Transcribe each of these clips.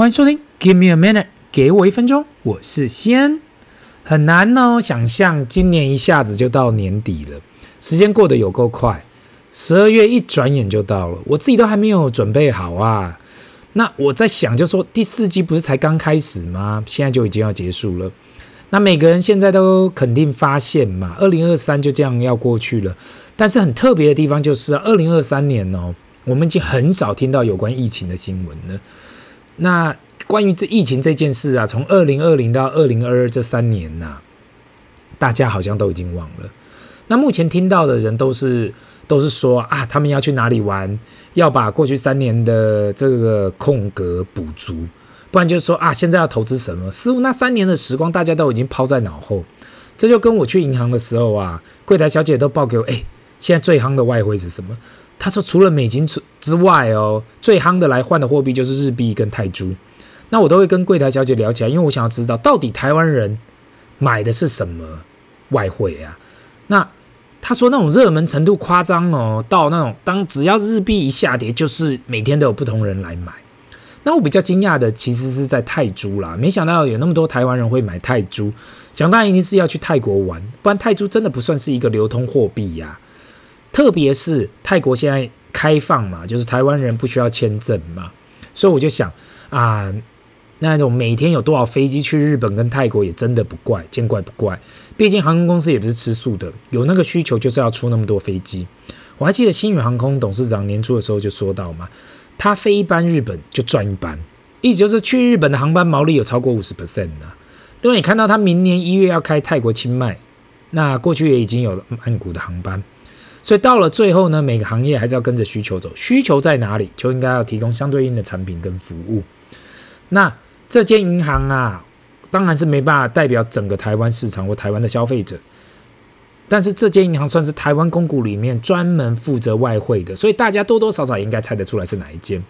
欢迎收听，Give me a minute，给我一分钟，我是西恩。很难哦，想象今年一下子就到年底了，时间过得有够快，十二月一转眼就到了，我自己都还没有准备好啊。那我在想，就说第四季不是才刚开始吗？现在就已经要结束了。那每个人现在都肯定发现嘛，二零二三就这样要过去了。但是很特别的地方就是，二零二三年哦，我们已经很少听到有关疫情的新闻了。那关于这疫情这件事啊，从二零二零到二零二二这三年呐、大家好像都已经忘了。那目前听到的人都是都是说啊，他们要去哪里玩，要把过去三年的这个空格补足，不然就是说啊，现在要投资什么？似乎那三年的时光大家都已经抛在脑后。这就跟我去银行的时候啊，柜台小姐都报给我，哎，现在最夯的外汇是什么？他说：“除了美金之之外哦，最夯的来换的货币就是日币跟泰铢。那我都会跟柜台小姐聊起来，因为我想要知道到底台湾人买的是什么外汇啊？那他说那种热门程度夸张哦，到那种当只要日币一下跌，就是每天都有不同人来买。那我比较惊讶的其实是在泰铢啦，没想到有那么多台湾人会买泰铢，想当然一定是要去泰国玩，不然泰铢真的不算是一个流通货币呀。”特别是泰国现在开放嘛，就是台湾人不需要签证嘛，所以我就想啊，那种每天有多少飞机去日本跟泰国也真的不怪，见怪不怪。毕竟航空公司也不是吃素的，有那个需求就是要出那么多飞机。我还记得星宇航空董事长年初的时候就说到嘛，他飞一班日本就赚一班，意思就是去日本的航班毛利有超过五十 percent 呢。因为你看到他明年一月要开泰国清迈，那过去也已经有了曼谷的航班。所以到了最后呢，每个行业还是要跟着需求走。需求在哪里，就应该要提供相对应的产品跟服务。那这间银行啊，当然是没办法代表整个台湾市场或台湾的消费者。但是这间银行算是台湾公股里面专门负责外汇的，所以大家多多少少应该猜得出来是哪一间。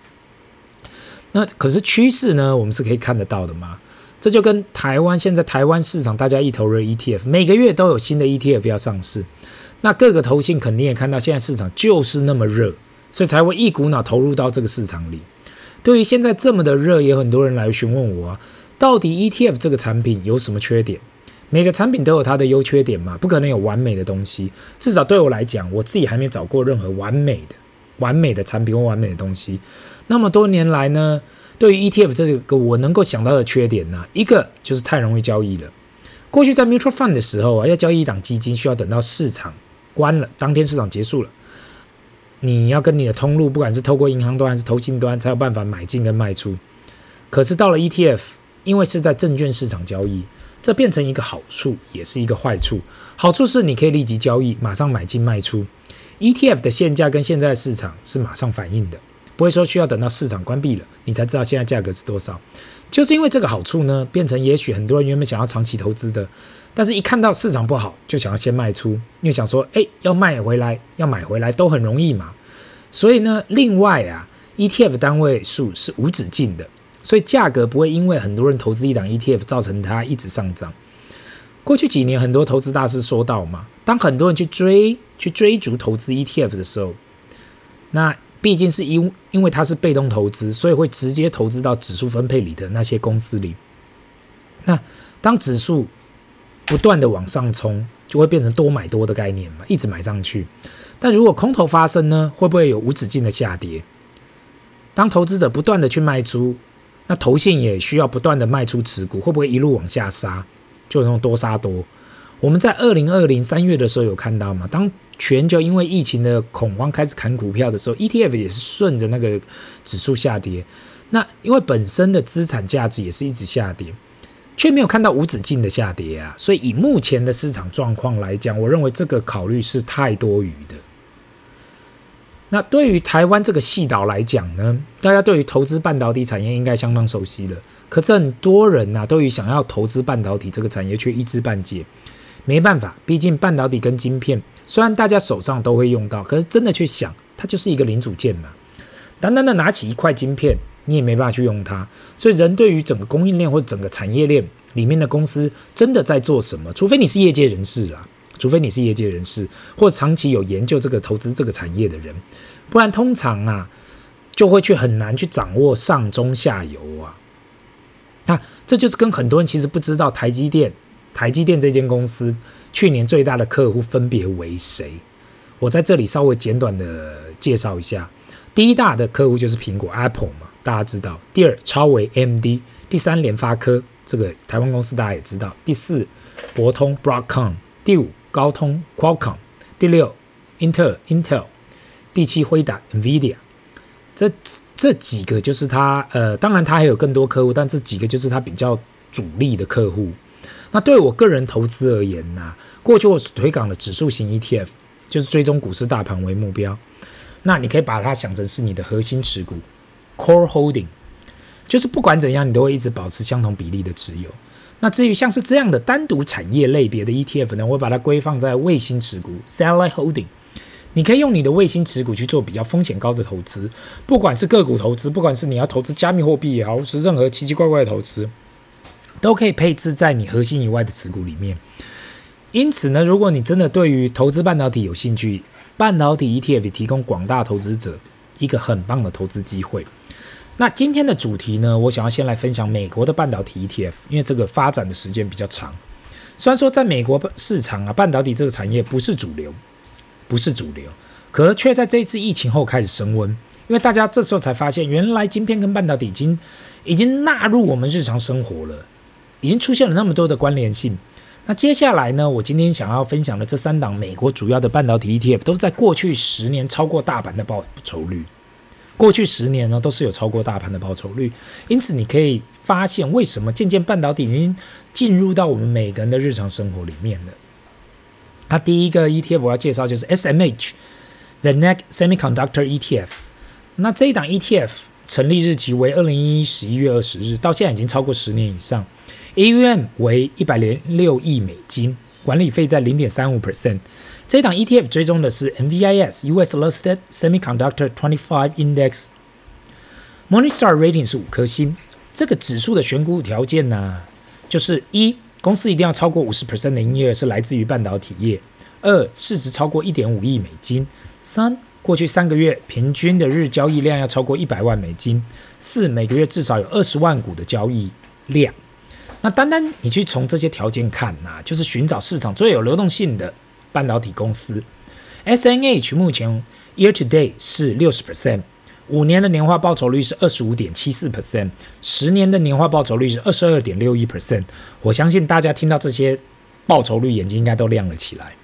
那可是趋势呢，我们是可以看得到的嘛。这就跟台湾现在台湾市场大家一头热 ETF，每个月都有新的 ETF 要上市。那各个投信肯定也看到现在市场就是那么热，所以才会一股脑投入到这个市场里。对于现在这么的热，也有很多人来询问我啊，到底 ETF 这个产品有什么缺点？每个产品都有它的优缺点嘛，不可能有完美的东西。至少对我来讲，我自己还没找过任何完美的、完美的产品或完美的东西。那么多年来呢，对于 ETF 这个我能够想到的缺点呢，一个就是太容易交易了。过去在 mutual fund 的时候啊，要交易一档基金，需要等到市场。关了，当天市场结束了，你要跟你的通路，不管是透过银行端还是投信端，才有办法买进跟卖出。可是到了 ETF，因为是在证券市场交易，这变成一个好处，也是一个坏处。好处是你可以立即交易，马上买进卖出。ETF 的现价跟现在市场是马上反应的，不会说需要等到市场关闭了，你才知道现在价格是多少。就是因为这个好处呢，变成也许很多人原本想要长期投资的，但是一看到市场不好，就想要先卖出，因为想说，哎，要卖回来，要买回来都很容易嘛。所以呢，另外啊，ETF 单位数是无止境的，所以价格不会因为很多人投资一档 ETF 造成它一直上涨。过去几年，很多投资大师说到嘛，当很多人去追、去追逐投资 ETF 的时候，那。毕竟是因因为它是被动投资，所以会直接投资到指数分配里的那些公司里。那当指数不断的往上冲，就会变成多买多的概念嘛，一直买上去。但如果空头发生呢，会不会有无止境的下跌？当投资者不断的去卖出，那投信也需要不断的卖出持股，会不会一路往下杀？就那种多杀多。我们在二零二零三月的时候有看到吗？当全球因为疫情的恐慌开始砍股票的时候，ETF 也是顺着那个指数下跌。那因为本身的资产价值也是一直下跌，却没有看到无止境的下跌啊。所以以目前的市场状况来讲，我认为这个考虑是太多余的。那对于台湾这个细岛来讲呢，大家对于投资半导体产业应该相当熟悉了。可是很多人呐、啊，对于想要投资半导体这个产业却一知半解。没办法，毕竟半导体跟晶片虽然大家手上都会用到，可是真的去想，它就是一个零组件嘛。单单的拿起一块晶片，你也没办法去用它。所以，人对于整个供应链或整个产业链里面的公司真的在做什么，除非你是业界人士啦，除非你是业界人士或长期有研究这个投资这个产业的人，不然通常啊，就会去很难去掌握上中下游啊。那这就是跟很多人其实不知道台积电，台积电这间公司去年最大的客户分别为谁。我在这里稍微简短的介绍一下，第一大的客户就是苹果 Apple 嘛，大家知道；第二超微 M D，第三联发科，这个台湾公司大家也知道；第四博通 Broadcom；第五高通 Qualcomm；第六 Intel Intel；第七辉达 NVIDIA。这这几个就是它呃，当然它还有更多客户，但这几个就是它比较主力的客户。那对我个人投资而言呢、啊，过去我推广的指数型 ETF。就是追踪股市大盘为目标，那你可以把它想成是你的核心持股，core holding，就是不管怎样，你都会一直保持相同比例的持有。那至于像是这样的单独产业类别的 ETF 呢，我会把它归放在卫星持股，satellite holding。你可以用你的卫星持股去做比较风险高的投资，不管是个股投资，不管是你要投资加密货币也好，是任何奇奇怪怪的投资，都可以配置在你核心以外的持股里面。因此呢，如果你真的对于投资半导体有兴趣，半导体 ETF 提供广大投资者一个很棒的投资机会。那今天的主题呢，我想要先来分享美国的半导体 ETF，因为这个发展的时间比较长。虽然说在美国市场啊，半导体这个产业不是主流，不是主流，可是却在这一次疫情后开始升温，因为大家这时候才发现，原来晶片跟半导体已经已经纳入我们日常生活了，已经出现了那么多的关联性。那接下来呢，我今天想要分享的这三档美国主要的半导体 ETF 都是在过去十年超过大盘的报酬率。过去十年呢，都是有超过大盘的报酬率。因此，你可以发现为什么渐渐半导体已经进入到我们每个人的日常生活里面了。那第一个 ETF 我要介绍就是 SMH，The Next Semiconductor ETF。那这一档 ETF 成立日期为二零一一十一月二十日，到现在已经超过十年以上。AUM 为一百零六亿美金，管理费在零点三五 percent。这档 ETF 追踪的是 NVIS US Listed Semiconductor Twenty Five Index，Morningstar Rating 是五颗星。这个指数的选股条件呢，就是一公司一定要超过五十 percent 的营业额是来自于半导体业；二市值超过一点五亿美金；三过去三个月平均的日交易量要超过一百万美金；四每个月至少有二十万股的交易量。那单单你去从这些条件看呐、就是寻找市场最有流动性的半导体公司。，S N H 目前 year to date 是六十 percent，五年的年化报酬率是二十五点七四 percent，十年的年化报酬率是二十二点六一 percent。我相信大家听到这些报酬率，眼睛应该都亮了起来。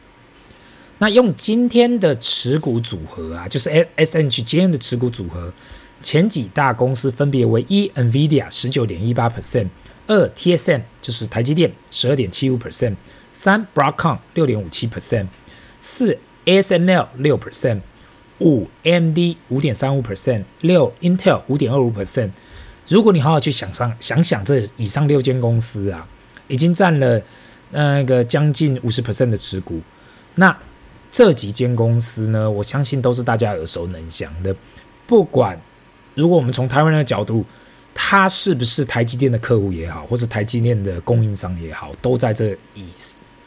那用今天的持股组合啊，就是 SMH 今天的持股组合，前几大公司分别为一 NVIDIA 十九点一八 percent。二 TSM 就是台积电十二点七五 percent，三 Broadcom 六点五七 percent，四 ASML 六 percent，五 MD 五点三五 percent，六 Intel 五点二五 percent。如果你好好去想上想想这以上六间公司啊，已经占了那个将近五十 percent 的持股，那这几间公司呢，我相信都是大家耳熟能详的。不管如果我们从台湾的角度，它是不是台积电的客户也好，或是台积电的供应商也好，都在这以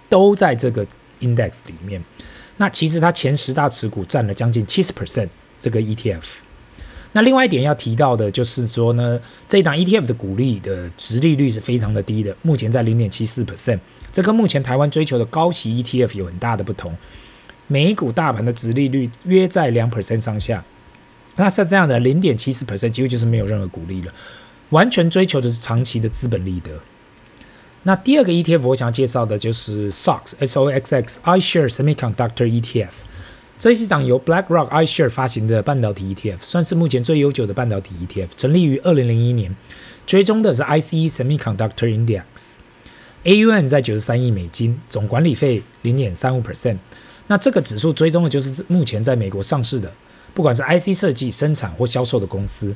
都在这个 index 里面。那其实它前十大持股占了将近七十 percent 这个 ETF。那另外一点要提到的就是说呢，这一档 ETF 的股利的殖利率是非常的低的，目前在零点七四 percent。这跟目前台湾追求的高息 ETF 有很大的不同。美股大盘的殖利率约在两 percent 上下。那像这样的零点七四 percent，几乎就是没有任何股利了，完全追求的是长期的资本利得。那第二个 ETF 我想介绍的就是 SOX S O X X iShares Semiconductor ETF，这是一档由 BlackRock iShares 发行的半导体 ETF，算是目前最悠久的半导体 ETF，成立于二零零一年，追踪的是 ICE Semiconductor Index，AUM 在九十三亿美金，总管理费零点三五 percent。那这个指数追踪的就是目前在美国上市的。不管是 IC 设计、生产或销售的公司，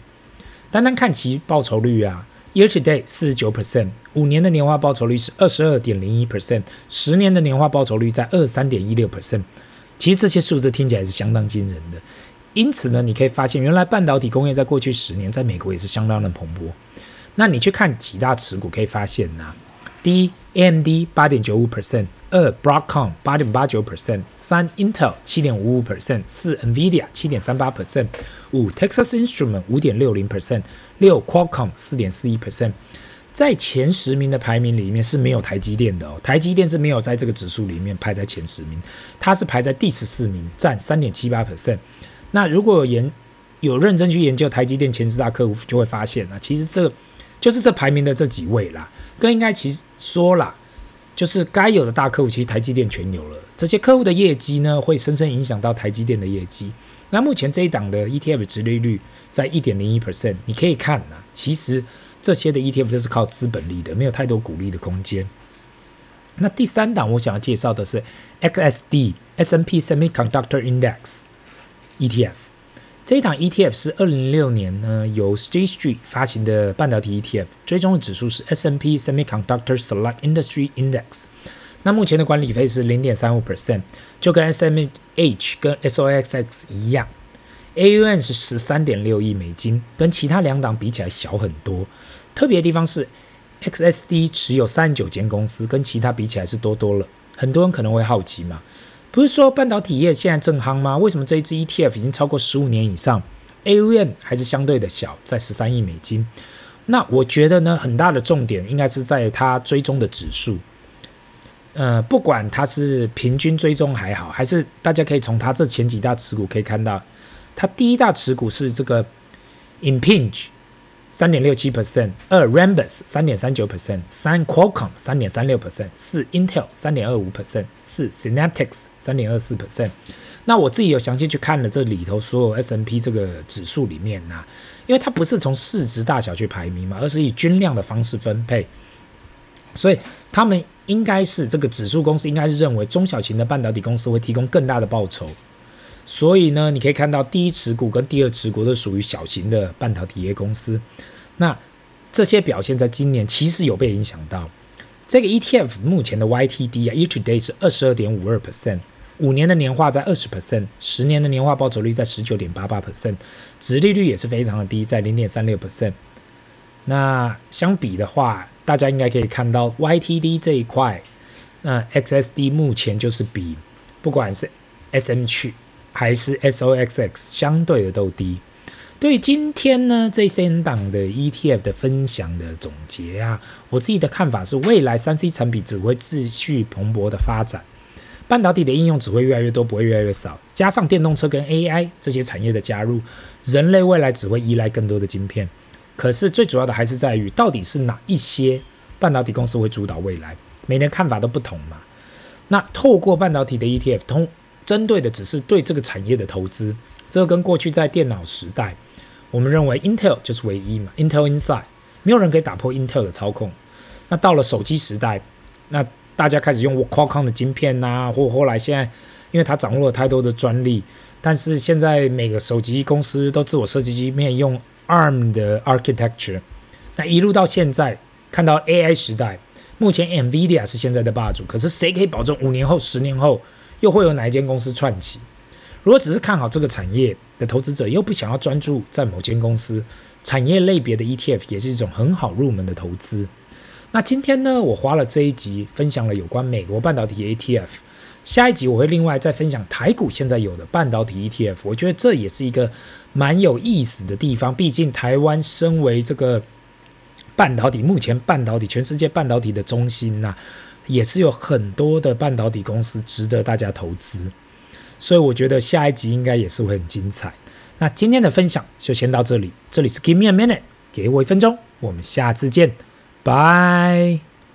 单单看其报酬率啊，year to date 四十九 percent，五年的年化报酬率是二十二点零一 percent，十年的年化报酬率在二十三点一六 percent。其实这些数字听起来是相当惊人的。因此呢，你可以发现，原来半导体工业在过去十年在美国也是相当的蓬勃。那你去看几大持股，可以发现呐、啊，第一。AMD 八点九五 percent，二 Broadcom 八点八九 percent，三 Intel 七点五五 percent，四 NVIDIA 七点三八 percent，五 Texas Instrument 五点六零 percent，六 Qualcomm 四点四一 percent。在前十名的排名里面是没有台积电的哦，台积电是没有在这个指数里面排在前十名，它是排在第十四名，占三点七八 percent。那如果有研有认真去研究台积电前十大客户，就会发现啊，其实这就是这排名的这几位啦，更应该其实说啦，就是该有的大客户，其实台积电全有了。这些客户的业绩呢，会深深影响到台积电的业绩。那目前这一档的 ETF 殖利率在一点零一 percent，你可以看啊，其实。这些的 ETF 都是靠资本利的，没有太多股利的空间。那第三档我想要介绍的是 XSD S&P Semiconductor Index ETF。这一档 ETF 是二零零六年呢由 State Street 发行的半导体 ETF，追踪的指数是 S&P Semiconductor Select Industry Index。那目前的管理费是零点三五 percent，就跟 SMH 跟 SOXX 一样。AUM 是十三点六亿美金，跟其他两档比起来小很多。特别的地方是，XSD 持有三十九间公司，跟其他比起来是多多了。很多人可能会好奇嘛，不是说半导体业现在正夯吗？为什么这一支 ETF 已经超过十五年以上，AUM 还是相对的小，在十三亿美金？那我觉得呢，很大的重点应该是在它追踪的指数。呃，不管它是平均追踪还好，还是大家可以从它这前几大持股可以看到。它第一大持股是这个 Impinge 三点六七 percent；二 Rambus，三点三九 percent；三 Qualcomm，三点三六 percent；四 Intel，三点二五 percent；四 Synaptics，三点二四 percent。那我自己有详细去看了这里头所有 S M P 这个指数里面呐、因为它不是从市值大小去排名嘛，而是以均量的方式分配，所以他们应该是这个指数公司应该是认为中小型的半导体公司会提供更大的报酬。所以呢，你可以看到第一持股跟第二持股都属于小型的半导体业公司。那这些表现在今年其实有被影响到。这个 ETF 目前的 YTD 啊，Year to date 是二十二点五二 percent，五年的年化在二十 percent，十年的年化报酬率在十九点八八 percent，殖利率也是非常的低，在零点三六 percent。那相比的话，大家应该可以看到 YTD 这一块，那 XSD 目前就是比不管是 SM 区。还是 SOXX 相对的都低。对今天呢，这三档的 ETF 的分享的总结啊，我自己的看法是，未来三 C 产品只会持续蓬勃的发展，半导体的应用只会越来越多，不会越来越少。加上电动车跟 AI 这些产业的加入，人类未来只会依赖更多的晶片。可是最主要的还是在于，到底是哪一些半导体公司会主导未来？每年看法都不同嘛。那透过半导体的 ETF 通。针对的只是对这个产业的投资，这跟过去在电脑时代，我们认为 Intel 就是唯一嘛，Intel Inside，没有人可以打破 Intel 的操控。那到了手机时代，那大家开始用 Qualcomm 的晶片呐、或后来现在，因为它掌握了太多的专利，但是现在每个手机公司都自我设计晶片，用 ARM 的 architecture。那一路到现在，看到 AI 时代，目前 NVIDIA 是现在的霸主，可是谁可以保证五年后、十年后？又会有哪一间公司串起？如果只是看好这个产业的投资者，又不想要专注在某间公司产业类别的 ETF，也是一种很好入门的投资。那今天呢，我花了这一集分享了有关美国半导体 ETF，下一集我会另外再分享台股现在有的半导体 ETF。我觉得这也是一个蛮有意思的地方，毕竟台湾身为这个半导体，目前半导体全世界半导体的中心呐、也是有很多的半导体公司值得大家投资，所以我觉得下一集应该也是会很精彩。那今天的分享就先到这里，这里是 Give me a minute，给我一分钟，我们下次见，拜。